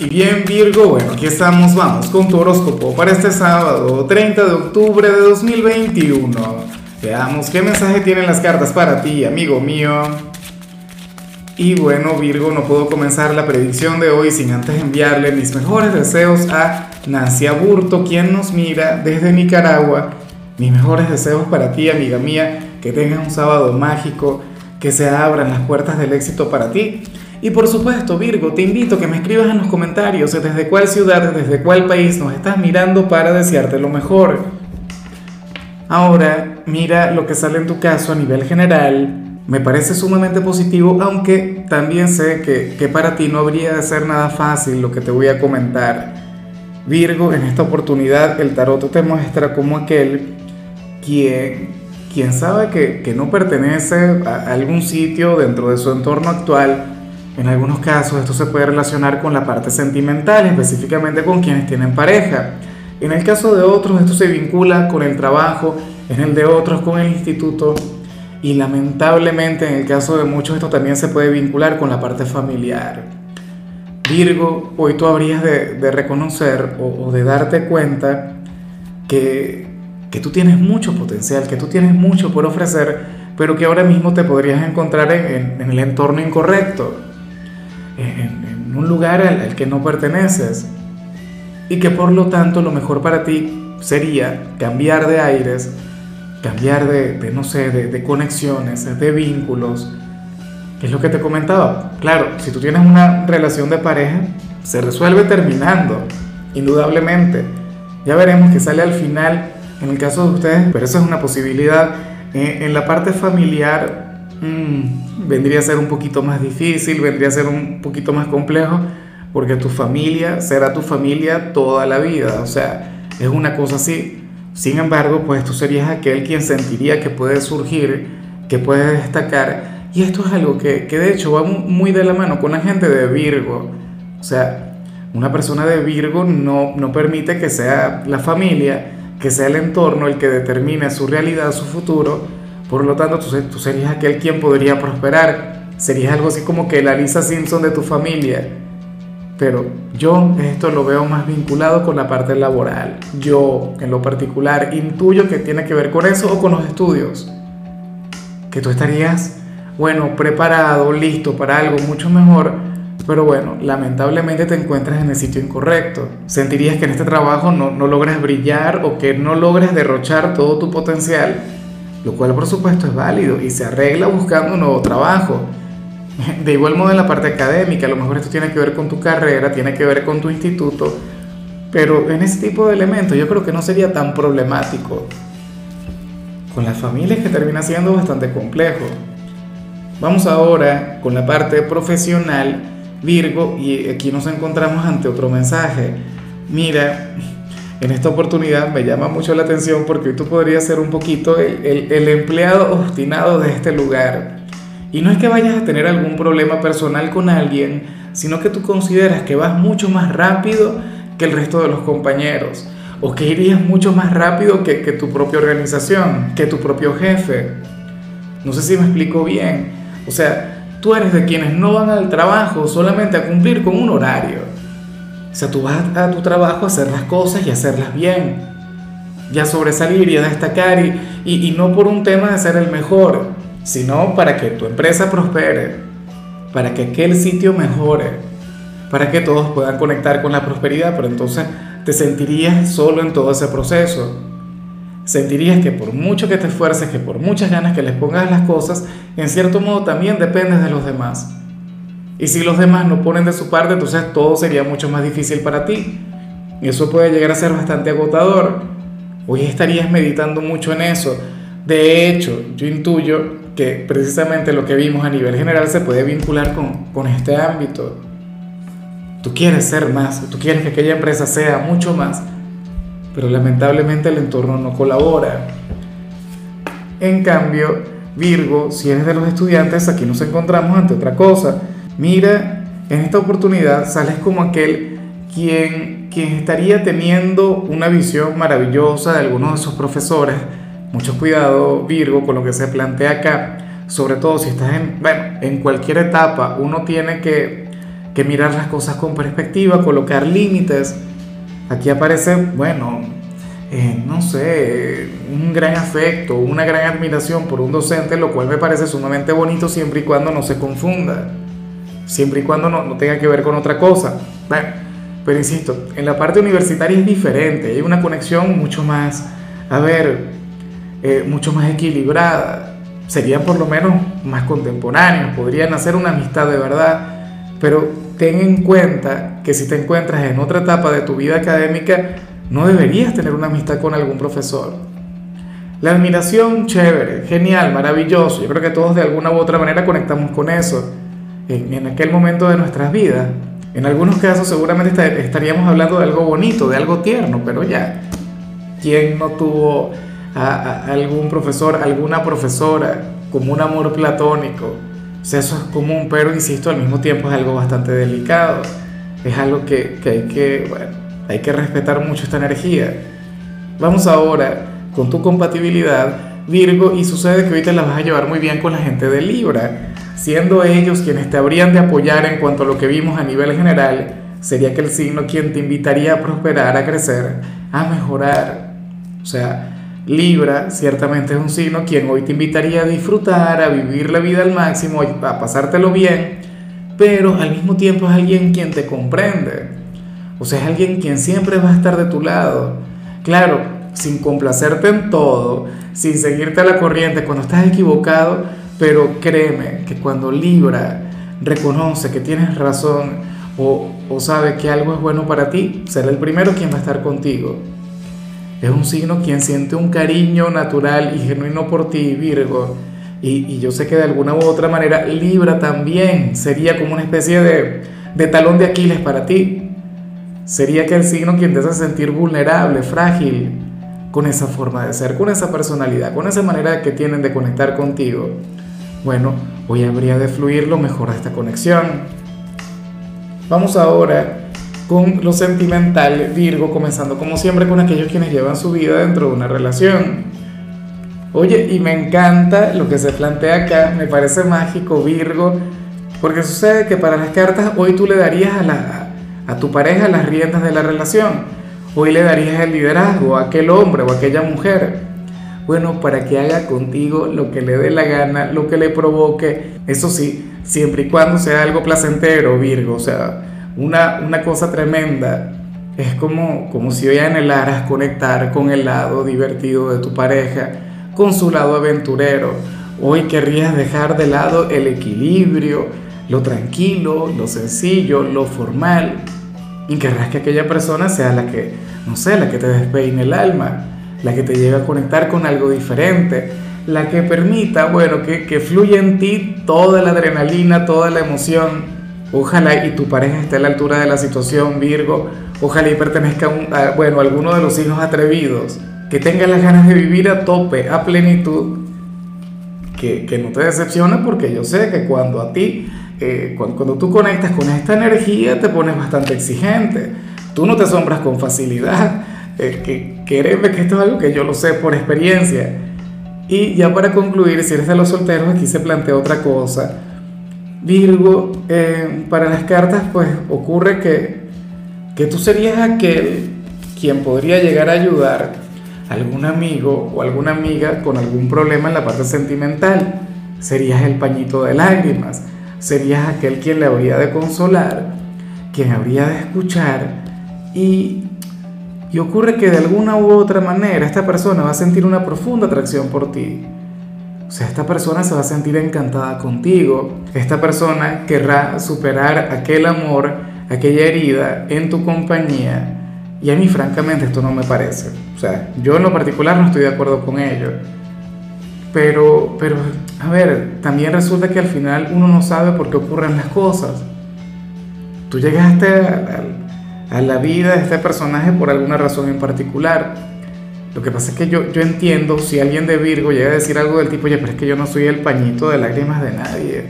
Y bien Virgo, bueno, aquí estamos, vamos con tu horóscopo para este sábado 30 de octubre de 2021. Veamos qué mensaje tienen las cartas para ti, amigo mío. Y bueno Virgo, no puedo comenzar la predicción de hoy sin antes enviarle mis mejores deseos a Nancy Aburto, quien nos mira desde Nicaragua. Mis mejores deseos para ti, amiga mía, que tengas un sábado mágico, que se abran las puertas del éxito para ti y por supuesto, Virgo, te invito a que me escribas en los comentarios desde cuál ciudad, desde cuál país nos estás mirando para desearte lo mejor. Ahora, mira lo que sale en tu caso a nivel general. Me parece sumamente positivo, aunque también sé que, que para ti no habría de ser nada fácil lo que te voy a comentar. Virgo, en esta oportunidad el tarot te muestra como aquel quien, quien sabe que, que no pertenece a algún sitio dentro de su entorno actual, en algunos casos esto se puede relacionar con la parte sentimental, específicamente con quienes tienen pareja. En el caso de otros esto se vincula con el trabajo, en el de otros con el instituto y lamentablemente en el caso de muchos esto también se puede vincular con la parte familiar. Virgo, hoy tú habrías de, reconocer o, de darte cuenta que, que tú tienes mucho potencial, que tú tienes mucho por ofrecer, pero que ahora mismo te podrías encontrar en el entorno incorrecto en, un lugar al, que no perteneces y que por lo tanto lo mejor para ti sería cambiar de aires, cambiar de, no sé, de, de, conexiones, de vínculos, que es lo que te comentaba. Claro, si tú tienes una relación de pareja, se resuelve terminando, indudablemente. Ya veremos que sale al final en el caso de ustedes, pero eso es una posibilidad. En, en la parte familiar, Mm, vendría a ser un poquito más difícil, vendría a ser un poquito más complejo, porque tu familia será tu familia toda la vida, o sea, es una cosa así. Sin embargo, pues tú serías aquel quien sentiría que puede surgir, que puede destacar, y esto es algo que, que de hecho va muy de la mano con la gente de Virgo, o sea, una persona de Virgo no, no permite que sea la familia, que sea el entorno el que determine su realidad, su futuro, por lo tanto, tú, serías aquel quien podría prosperar. Serías algo así como que la Lisa Simpson de tu familia. Pero yo esto lo veo más vinculado con la parte laboral. Yo, en lo particular, intuyo que tiene que ver con eso o con los estudios. Que tú estarías, bueno, preparado, listo para algo mucho mejor. Pero bueno, lamentablemente te encuentras en el sitio incorrecto. Sentirías que en este trabajo no, no logras brillar o que no logres derrochar todo tu potencial lo cual por supuesto es válido y se arregla buscando un nuevo trabajo. De igual modo en la parte académica, a lo mejor esto tiene que ver con tu carrera, tiene que ver con tu instituto, pero en ese tipo de elementos yo creo que no sería tan problemático. Con las familias que termina siendo bastante complejo. Vamos ahora con la parte profesional, Virgo, y aquí nos encontramos ante otro mensaje. Mira, en esta oportunidad me llama mucho la atención porque tú podrías ser un poquito el, empleado obstinado de este lugar. Y no es que vayas a tener algún problema personal con alguien, sino que tú consideras que vas mucho más rápido que el resto de los compañeros, o que irías mucho más rápido que, que tu propia organización, que tu propio jefe. No sé si me explico bien. O sea, tú eres de quienes no van al trabajo solamente a cumplir con un horario o sea, tú vas a tu trabajo a hacer las cosas y hacerlas bien. Y a sobresalir y a destacar. Y, y, no por un tema de ser el mejor, sino para que tu empresa prospere. Para que aquel sitio mejore. Para que todos puedan conectar con la prosperidad. Pero entonces te sentirías solo en todo ese proceso. Sentirías que por mucho que te esfuerces, que por muchas ganas que les pongas las cosas, en cierto modo también dependes de los demás. Y si los demás no ponen de su parte, entonces todo sería mucho más difícil para ti. Y eso puede llegar a ser bastante agotador. Hoy estarías meditando mucho en eso. De hecho, yo intuyo que precisamente lo que vimos a nivel general se puede vincular con, con este ámbito. Tú quieres ser más, tú quieres que aquella empresa sea mucho más, pero lamentablemente el entorno no colabora. En cambio, Virgo, si eres de los estudiantes, aquí nos encontramos ante otra cosa Mira, en esta oportunidad sales como aquel quien, quien estaría teniendo una visión maravillosa de algunos de sus profesores. Mucho cuidado, Virgo, con lo que se plantea acá, sobre todo si estás en, bueno, en cualquier etapa, uno tiene que, que mirar las cosas con perspectiva, colocar límites. Aquí aparece, bueno, eh, no sé, un gran afecto, una gran admiración por un docente, lo cual me parece sumamente bonito siempre y cuando no se confunda, siempre y cuando no, no tenga que ver con otra cosa. Bueno, pero insisto, en la parte universitaria es diferente, hay una conexión mucho más, a ver, eh, mucho más equilibrada, serían por lo menos más contemporáneos, podrían hacer una amistad de verdad, pero ten en cuenta que si te encuentras en otra etapa de tu vida académica, no deberías tener una amistad con algún profesor. La admiración, chévere, genial, maravilloso. Yo creo que todos de alguna u otra manera conectamos con eso en, en aquel momento de nuestras vidas. En algunos casos seguramente estaríamos hablando de algo bonito, de algo tierno, pero ya, ¿quién no tuvo a, algún profesor, alguna profesora como un amor platónico? O sea, eso es común, pero insisto, al mismo tiempo es algo bastante delicado. Es algo que, que hay que, bueno, hay que respetar mucho esta energía. Vamos ahora con tu compatibilidad, Virgo, y sucede que te la vas a llevar muy bien con la gente de Libra, siendo ellos quienes te habrían de apoyar en cuanto a lo que vimos a nivel general, sería que el signo quien te invitaría a prosperar, a crecer, a mejorar. O sea, Libra ciertamente es un signo quien hoy te invitaría a disfrutar, a vivir la vida al máximo, a pasártelo bien, pero al mismo tiempo es alguien quien te comprende o sea, es alguien quien siempre va a estar de tu lado. Claro, sin complacerte en todo, sin seguirte a la corriente cuando estás equivocado, pero créeme que cuando Libra reconoce que tienes razón o, o sabe que algo es bueno para ti, será el primero quien va a estar contigo. Es un signo quien siente un cariño natural y genuino por ti, Virgo. Y, y, yo sé que de alguna u otra manera Libra también sería como una especie de, de talón de Aquiles para ti sería que el signo quien te hace sentir vulnerable, frágil, con esa forma de ser, con esa personalidad, con esa manera que tienen de conectar contigo. Bueno, hoy habría de fluir lo mejor de esta conexión. Vamos ahora con lo sentimental, Virgo, comenzando como siempre con aquellos quienes llevan su vida dentro de una relación. Oye, y me encanta lo que se plantea acá, me parece mágico, Virgo, porque sucede que para las cartas hoy tú le darías a la, a tu pareja las riendas de la relación. Hoy le darías el liderazgo a aquel hombre o a aquella mujer. Bueno, para que haga contigo lo que le dé la gana, lo que le provoque. Eso sí, siempre y cuando sea algo placentero, Virgo. O sea, una, una cosa tremenda. Es como, como si hoy anhelaras conectar con el lado divertido de tu pareja, con su lado aventurero. Hoy querrías dejar de lado el equilibrio, lo tranquilo, lo sencillo, lo formal y querrás que aquella persona sea la que, no sé, la que te despeine el alma, la que te lleve a conectar con algo diferente, la que permita, bueno, que, que fluya en ti toda la adrenalina, toda la emoción. Ojalá y tu pareja esté a la altura de la situación, Virgo. Ojalá y pertenezca a, bueno, a alguno de los hijos atrevidos. Que tenga las ganas de vivir a tope, a plenitud. Que, que no te decepcione porque yo sé que cuando a ti eh, cuando, tú conectas con esta energía te pones bastante exigente. Tú no te asombras con facilidad. Eh, que, créeme que esto es algo que yo lo sé por experiencia. Y ya para concluir, si eres de los solteros, aquí se plantea otra cosa. Virgo, eh, para las cartas, pues ocurre que, que tú serías aquel quien podría llegar a ayudar a algún amigo o alguna amiga con algún problema en la parte sentimental. Serías el pañito de lágrimas serías aquel quien le habría de consolar, quien habría de escuchar y, y ocurre que de alguna u otra manera esta persona va a sentir una profunda atracción por ti. O sea, esta persona se va a sentir encantada contigo. Esta persona querrá superar aquel amor, aquella herida en tu compañía. Y a mí francamente esto no me parece. O sea, yo en lo particular no estoy de acuerdo con ello. Pero, pero, a ver, también resulta que al final uno no sabe por qué ocurren las cosas. Tú llegaste a, la vida de este personaje por alguna razón en particular. Lo que pasa es que yo, yo entiendo si alguien de Virgo llega a decir algo del tipo, oye, pero es que yo no soy el pañito de lágrimas de nadie.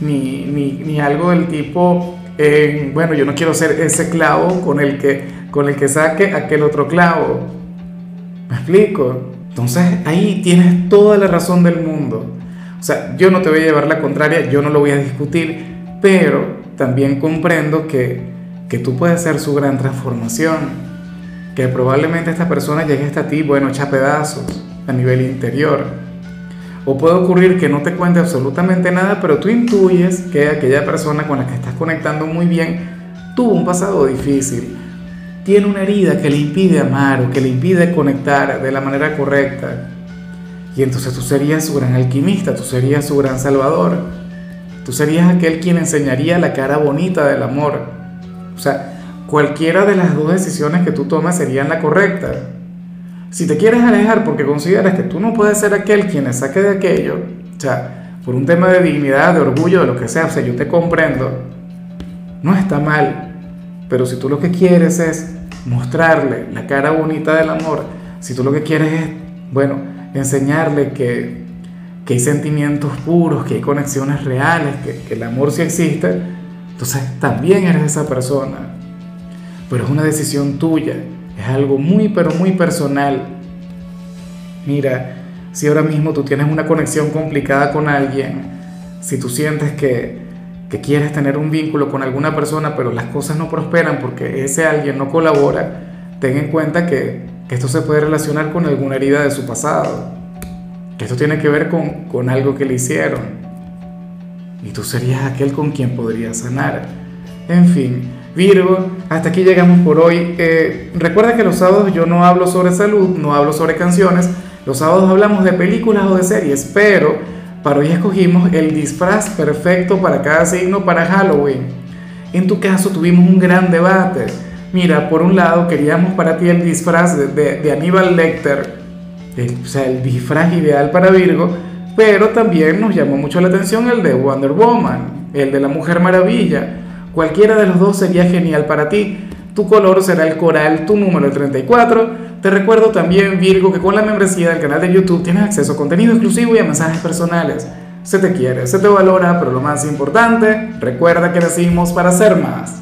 Ni, ni, ni algo del tipo, eh, bueno, yo no quiero ser ese clavo con el que, con el que saque aquel otro clavo. ¿Me explico? Entonces ahí tienes toda la razón del mundo. O sea, yo no te voy a llevar la contraria, yo no lo voy a discutir, pero también comprendo que, que tú puedes ser su gran transformación que probablemente esta persona llegue hasta ti, bueno, echa pedazos a nivel interior. O puede ocurrir que no te cuente absolutamente nada, pero tú intuyes que aquella persona con la que estás conectando muy bien tuvo un pasado difícil, tiene una herida que le impide amar o que le impide conectar de la manera correcta. Y entonces tú serías su gran alquimista, tú serías su gran salvador. Tú serías aquel quien enseñaría la cara bonita del amor. O sea, cualquiera de las dos decisiones que tú tomas serían la correcta. Si te quieres alejar porque consideras que tú no puedes ser aquel quien le saque de aquello, o sea, por un tema de dignidad, de orgullo, de lo que sea, o sea, yo te comprendo, no está mal, pero si tú lo que quieres es mostrarle la cara bonita del amor, si tú lo que quieres es, bueno, enseñarle que, que hay sentimientos puros, que hay conexiones reales, que, que el amor sí existe, entonces también eres esa persona pero es una decisión tuya, es algo muy, pero muy personal. Mira, si ahora mismo tú tienes una conexión complicada con alguien, si tú sientes que, que quieres tener un vínculo con alguna persona, pero las cosas no prosperan porque ese alguien no colabora, ten en cuenta que, que esto se puede relacionar con alguna herida de su pasado, que esto tiene que ver con, con algo que le hicieron. Y tú serías aquel con quien podrías sanar. En fin, Virgo, hasta aquí llegamos por hoy. Eh, recuerda que los sábados yo no hablo sobre salud, no hablo sobre canciones. Los sábados hablamos de películas o de series, pero para hoy escogimos el disfraz perfecto para cada signo para Halloween. En tu caso tuvimos un gran debate. Mira, por un lado queríamos para ti el disfraz de, de, Aníbal Lecter, o sea, el disfraz ideal para Virgo, pero también nos llamó mucho la atención el de Wonder Woman, el de la Mujer Maravilla. Cualquiera de los dos sería genial para ti. Tu color será el coral, tu número el 34. Te recuerdo también, Virgo, que con la membresía del canal de YouTube tienes acceso a contenido exclusivo y a mensajes personales. Se te quiere, se te valora, pero lo más importante, recuerda que nacimos para ser más.